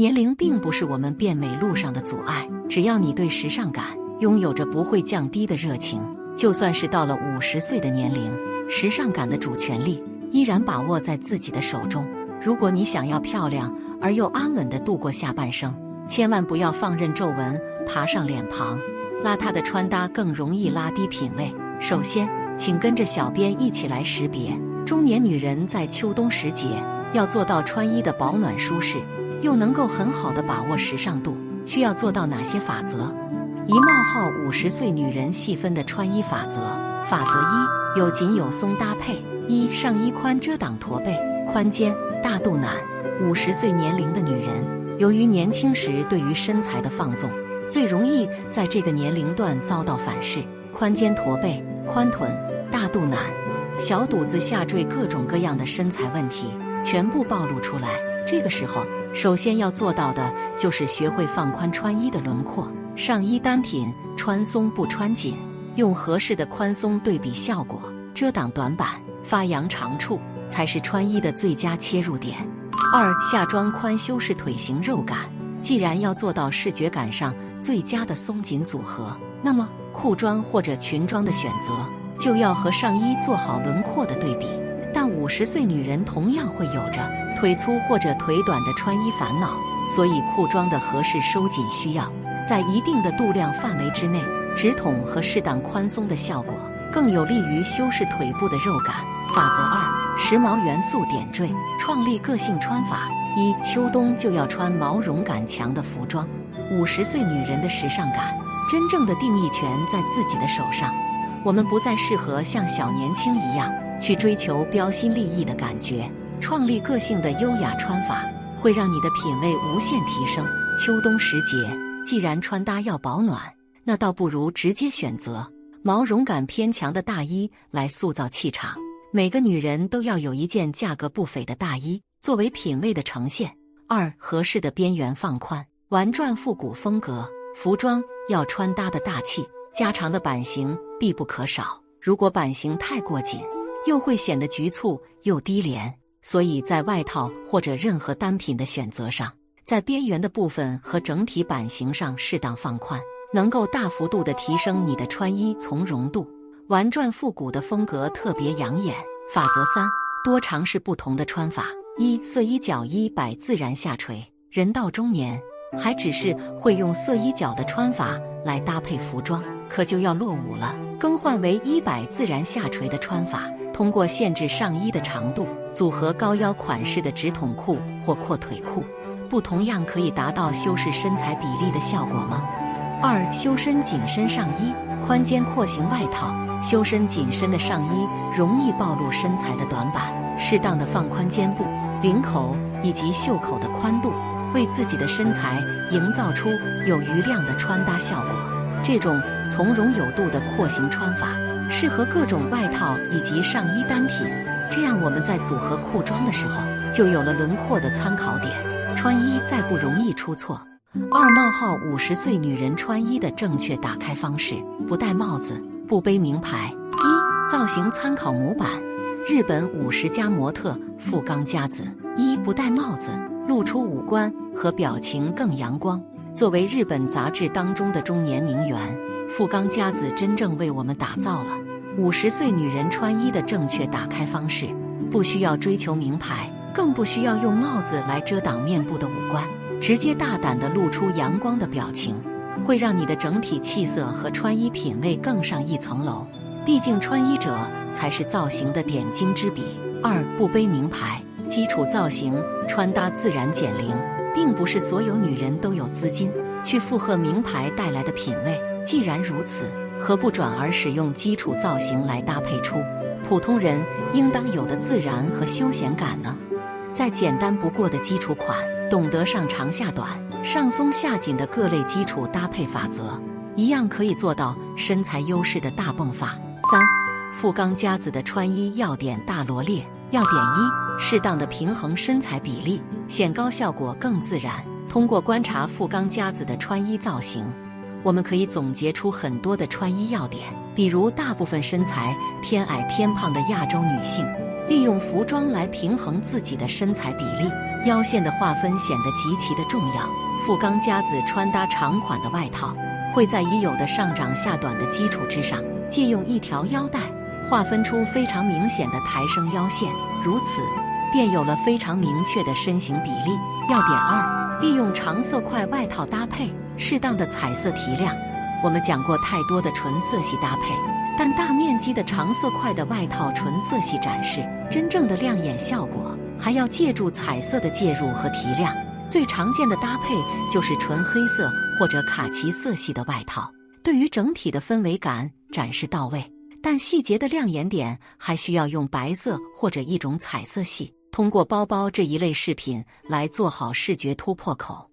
年龄并不是我们变美路上的阻碍，只要你对时尚感拥有着不会降低的热情，就算是到了五十岁的年龄，时尚感的主权利依然把握在自己的手中。如果你想要漂亮而又安稳地度过下半生，千万不要放任皱纹爬上脸庞，邋遢的穿搭更容易拉低品味。首先，请跟着小编一起来识别中年女人在秋冬时节要做到穿衣的保暖舒适，又能够很好的把握时尚度，需要做到哪些法则？一冒号五十岁女人细分的穿衣法则。法则一：有紧有松搭配。一、上衣宽遮挡驼背、宽肩。大肚腩，五十岁年龄的女人，由于年轻时对于身材的放纵，最容易在这个年龄段遭到反噬。宽肩驼背、宽臀、大肚腩、小肚子下坠，各种各样的身材问题全部暴露出来。这个时候，首先要做到的就是学会放宽穿衣的轮廓。上衣单品穿松不穿紧，用合适的宽松对比效果，遮挡短板，发扬长处。才是穿衣的最佳切入点。二下装宽修饰腿型肉感。既然要做到视觉感上最佳的松紧组合，那么裤装或者裙装的选择就要和上衣做好轮廓的对比。但五十岁女人同样会有着腿粗或者腿短的穿衣烦恼，所以裤装的合适收紧需要在一定的度量范围之内，直筒和适当宽松的效果更有利于修饰腿部的肉感。法则二。时髦元素点缀，创立个性穿法。一秋冬就要穿毛绒感强的服装。五十岁女人的时尚感，真正的定义权在自己的手上。我们不再适合像小年轻一样去追求标新立异的感觉，创立个性的优雅穿法，会让你的品味无限提升。秋冬时节，既然穿搭要保暖，那倒不如直接选择毛绒感偏强的大衣来塑造气场。每个女人都要有一件价格不菲的大衣作为品味的呈现。二，合适的边缘放宽，玩转复古风格。服装要穿搭的大气，加长的版型必不可少。如果版型太过紧，又会显得局促又低廉。所以在外套或者任何单品的选择上，在边缘的部分和整体版型上适当放宽，能够大幅度的提升你的穿衣从容度。玩转复古的风格特别养眼。法则三：多尝试不同的穿法。一色衣角衣摆自然下垂。人到中年，还只是会用色衣角的穿法来搭配服装，可就要落伍了。更换为衣摆自然下垂的穿法，通过限制上衣的长度，组合高腰款式的直筒裤或阔腿裤，不同样可以达到修饰身材比例的效果吗？二修身紧身上衣，宽肩廓形外套。修身紧身的上衣容易暴露身材的短板，适当的放宽肩部、领口以及袖口的宽度，为自己的身材营造出有余量的穿搭效果。这种从容有度的廓形穿法，适合各种外套以及上衣单品。这样我们在组合裤装的时候，就有了轮廓的参考点，穿衣再不容易出错。二冒号五十岁女人穿衣的正确打开方式：不戴帽子。不背名牌。一造型参考模板：日本五十家模特富冈佳子。一不戴帽子，露出五官和表情更阳光。作为日本杂志当中的中年名媛，富冈佳子真正为我们打造了五十岁女人穿衣的正确打开方式。不需要追求名牌，更不需要用帽子来遮挡面部的五官，直接大胆地露出阳光的表情。会让你的整体气色和穿衣品味更上一层楼。毕竟穿衣者才是造型的点睛之笔。二不背名牌，基础造型穿搭自然减龄，并不是所有女人都有资金去附和名牌带来的品味。既然如此，何不转而使用基础造型来搭配出普通人应当有的自然和休闲感呢？在简单不过的基础款，懂得上长下短。上松下紧的各类基础搭配法则，一样可以做到身材优势的大迸发。三，富冈佳子的穿衣要点大罗列。要点一：适当的平衡身材比例，显高效果更自然。通过观察富冈佳子的穿衣造型，我们可以总结出很多的穿衣要点。比如，大部分身材偏矮偏胖的亚洲女性，利用服装来平衡自己的身材比例。腰线的划分显得极其的重要。富冈佳子穿搭长款的外套，会在已有的上长下短的基础之上，借用一条腰带，划分出非常明显的抬升腰线，如此便有了非常明确的身形比例。要点二：利用长色块外套搭配适当的彩色提亮。我们讲过太多的纯色系搭配，但大面积的长色块的外套纯色系展示真正的亮眼效果，还要借助彩色的介入和提亮。最常见的搭配就是纯黑色或者卡其色系的外套，对于整体的氛围感展示到位。但细节的亮眼点还需要用白色或者一种彩色系，通过包包这一类饰品来做好视觉突破口。